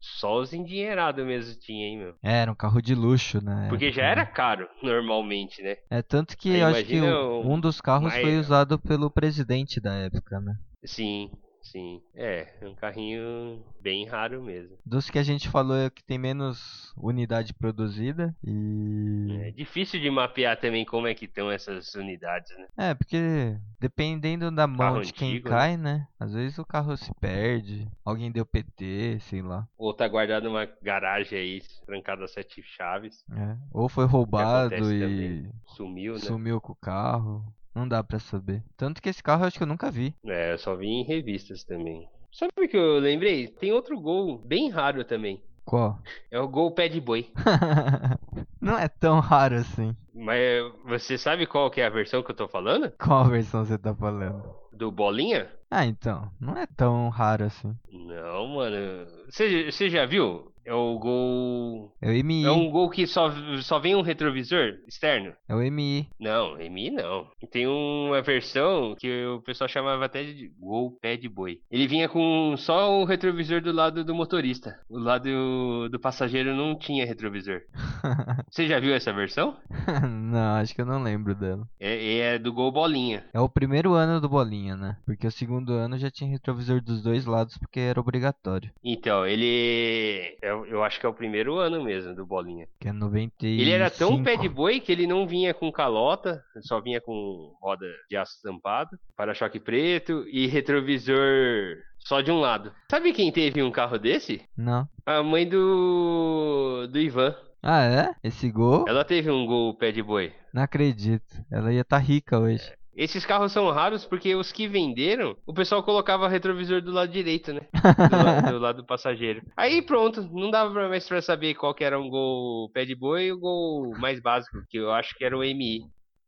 [SPEAKER 2] só os endinheirados mesmo tinha, hein, meu?
[SPEAKER 1] É, era um carro de luxo, né?
[SPEAKER 2] Porque já era caro, normalmente, né?
[SPEAKER 1] É tanto que
[SPEAKER 2] Aí
[SPEAKER 1] eu acho que
[SPEAKER 2] um
[SPEAKER 1] um dos carros foi
[SPEAKER 2] Maia.
[SPEAKER 1] usado pelo presidente da época, né?
[SPEAKER 2] Sim, sim. É, é um carrinho bem raro mesmo.
[SPEAKER 1] Dos que a gente falou é que tem menos unidade produzida e
[SPEAKER 2] É difícil de mapear também como é que estão essas unidades, né?
[SPEAKER 1] É, porque dependendo da mão
[SPEAKER 2] Carro
[SPEAKER 1] de quem
[SPEAKER 2] antigo, né?
[SPEAKER 1] cai, né? Às vezes o carro se perde, alguém deu PT, sei lá.
[SPEAKER 2] Ou tá guardado numa garagem aí, trancado a sete chaves.
[SPEAKER 1] é. Ou foi roubado e
[SPEAKER 2] também. Sumiu, né?
[SPEAKER 1] sumiu com o carro. Não dá pra saber. Tanto que esse carro eu acho que eu nunca vi.
[SPEAKER 2] É, eu só vi em revistas também. Sabe o que eu lembrei? Tem outro gol bem raro também.
[SPEAKER 1] Qual?
[SPEAKER 2] É o gol pé de boi. [LAUGHS]
[SPEAKER 1] Não é tão raro assim.
[SPEAKER 2] Mas você sabe qual que é a versão que eu tô falando?
[SPEAKER 1] Qual versão você tá falando?
[SPEAKER 2] Do bolinha?
[SPEAKER 1] Ah, então. Não é tão raro assim.
[SPEAKER 2] Não, mano. Você já viu? É o gol.
[SPEAKER 1] É o MI.
[SPEAKER 2] É um gol que só, só vem um retrovisor externo?
[SPEAKER 1] É o MI.
[SPEAKER 2] Não, MI não. Tem uma versão que o pessoal chamava até de gol pé de boi. Ele vinha com só o retrovisor do lado do motorista. O lado do passageiro não tinha retrovisor. [LAUGHS] Você já viu essa versão? [LAUGHS]
[SPEAKER 1] não, acho que eu não lembro dela.
[SPEAKER 2] É, é do gol bolinha.
[SPEAKER 1] É o primeiro ano do Bolinha, né? Porque o segundo ano já tinha retrovisor dos dois lados porque era obrigatório.
[SPEAKER 2] Então, ele. Eu, eu acho que é o primeiro ano mesmo do bolinha.
[SPEAKER 1] Que é 95.
[SPEAKER 2] Ele era tão pé de boi que ele não vinha com calota, só vinha com roda de aço estampado, para-choque preto e retrovisor só de um lado. Sabe quem teve um carro desse?
[SPEAKER 1] Não.
[SPEAKER 2] A mãe do do Ivan.
[SPEAKER 1] Ah, é? Esse gol?
[SPEAKER 2] Ela teve um gol pé de boi.
[SPEAKER 1] Não acredito. Ela ia estar rica hoje.
[SPEAKER 2] Esses carros são raros porque os que venderam, o pessoal colocava retrovisor do lado direito, né? Do, la- [LAUGHS] do lado do passageiro. Aí pronto, não dava mais pra saber qual que era um gol pé de boi e o gol mais básico, que eu acho que era o MI.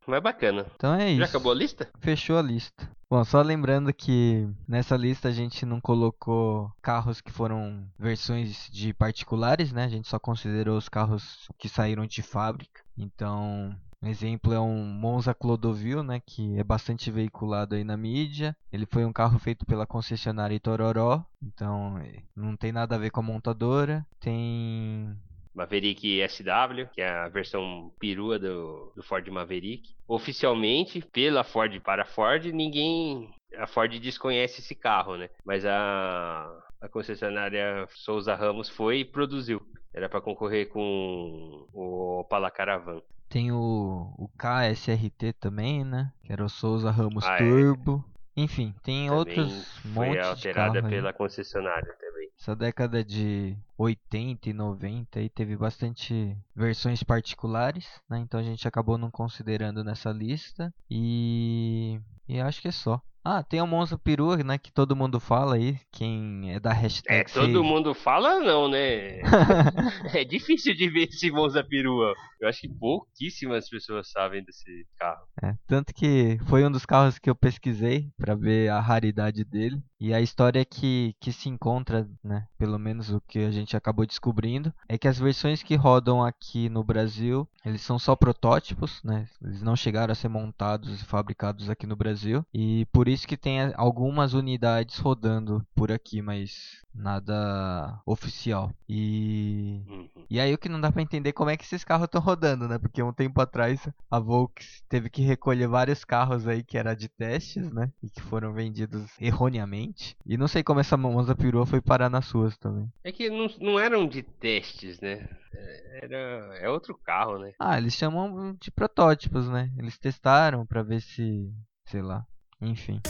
[SPEAKER 2] Mas bacana.
[SPEAKER 1] Então é isso.
[SPEAKER 2] Já acabou a lista?
[SPEAKER 1] Fechou a lista. Bom, só lembrando que nessa lista a gente não colocou carros que foram versões de particulares, né? A gente só considerou os carros que saíram de fábrica. Então, Um exemplo é um Monza Clodovil, né, que é bastante veiculado aí na mídia. Ele foi um carro feito pela concessionária Itororó, então é, não tem nada a ver com a montadora. Tem
[SPEAKER 2] Maverick SW, que é a versão perua do, do Ford Maverick. Oficialmente, pela Ford para Ford, ninguém. A Ford desconhece esse carro, né? Mas a, a concessionária Souza Ramos foi e produziu. Era para concorrer com o Opala Caravan.
[SPEAKER 1] Tem o, o KSRT também, né? Que era o Souza Ramos ah, é. Turbo. É. Enfim, tem também outros
[SPEAKER 2] montes Foi alterada pela aí. concessionária também.
[SPEAKER 1] Essa década de 80 e 90 aí teve bastante versões particulares, né? Então a gente acabou não considerando nessa lista. E, e acho que é só. Ah, tem o Monza Peru, né? Que todo mundo fala aí. Quem é da hashtag.
[SPEAKER 2] É, todo mundo fala não, né? [LAUGHS] é difícil de ver esse Monza Perua. Eu acho que pouquíssimas pessoas sabem desse carro.
[SPEAKER 1] É, tanto que foi um dos carros que eu pesquisei para ver a raridade dele. E a história que, que se encontra, né? Pelo menos o que a gente acabou descobrindo, é que as versões que rodam aqui no Brasil, eles são só protótipos, né? Eles não chegaram a ser montados e fabricados aqui no Brasil. E por isso que tem algumas unidades rodando por aqui, mas nada oficial. E uhum. e aí o que não dá para entender como é que esses carros estão rodando, né? Porque um tempo atrás a Volks teve que recolher vários carros aí que era de testes, né? E que foram vendidos erroneamente. E não sei como essa Monza perua foi parar nas suas também.
[SPEAKER 2] É que não, não eram de testes, né? É, era é outro carro, né?
[SPEAKER 1] Ah, eles chamam de protótipos, né? Eles testaram para ver se, sei lá, enfim.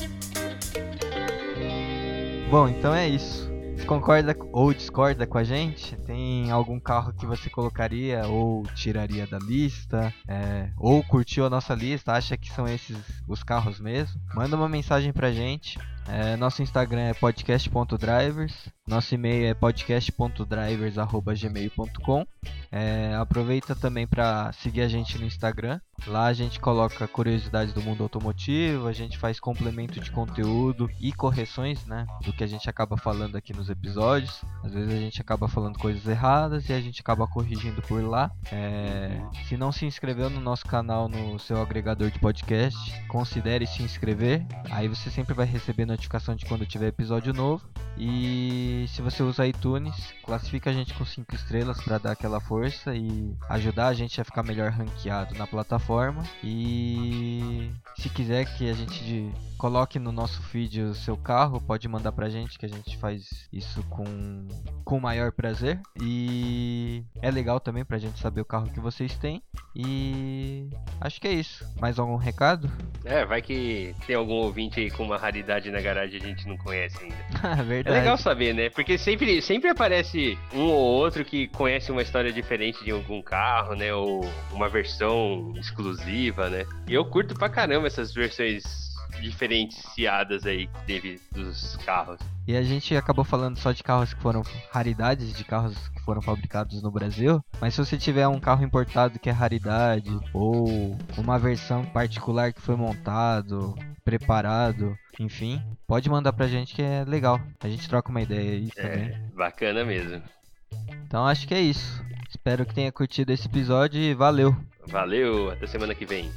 [SPEAKER 1] Bom, então é isso. Concorda ou discorda com a gente? Tem algum carro que você colocaria ou tiraria da lista? É, ou curtiu a nossa lista? Acha que são esses os carros mesmo? Manda uma mensagem pra gente. É, nosso Instagram é podcast.drivers. Nosso e-mail é podcast.drivers.gmail.com. É, aproveita também para seguir a gente no Instagram. Lá a gente coloca curiosidades do mundo automotivo, a gente faz complemento de conteúdo e correções né, do que a gente acaba falando aqui nos episódios. Às vezes a gente acaba falando coisas erradas e a gente acaba corrigindo por lá. É, se não se inscreveu no nosso canal no seu agregador de podcast, considere se inscrever. Aí você sempre vai receber notificação de quando tiver episódio novo. E se você usa iTunes, classifica a gente com 5 estrelas para dar aquela força e ajudar a gente a ficar melhor ranqueado na plataforma. E se quiser que a gente coloque no nosso feed o seu carro, pode mandar pra gente que a gente faz isso com com maior prazer. E é legal também pra gente saber o carro que vocês têm. E acho que é isso. Mais algum recado?
[SPEAKER 2] É, vai que tem algum ouvinte aí com uma raridade na garagem que a gente não conhece ainda. [LAUGHS]
[SPEAKER 1] Verdade.
[SPEAKER 2] É legal saber, né? Porque sempre, sempre aparece um ou outro que conhece uma história diferente de algum carro, né? Ou uma versão exclusiva, né? E eu curto pra caramba essas versões diferenciadas aí que teve dos carros.
[SPEAKER 1] E a gente acabou falando só de carros que foram raridades, de carros que foram fabricados no Brasil. Mas se você tiver um carro importado que é raridade, ou uma versão particular que foi montado, preparado, enfim, pode mandar pra gente que é legal. A gente troca uma ideia aí é, também.
[SPEAKER 2] Bacana mesmo.
[SPEAKER 1] Então acho que é isso. Espero que tenha curtido esse episódio e valeu.
[SPEAKER 2] Valeu, até semana que vem.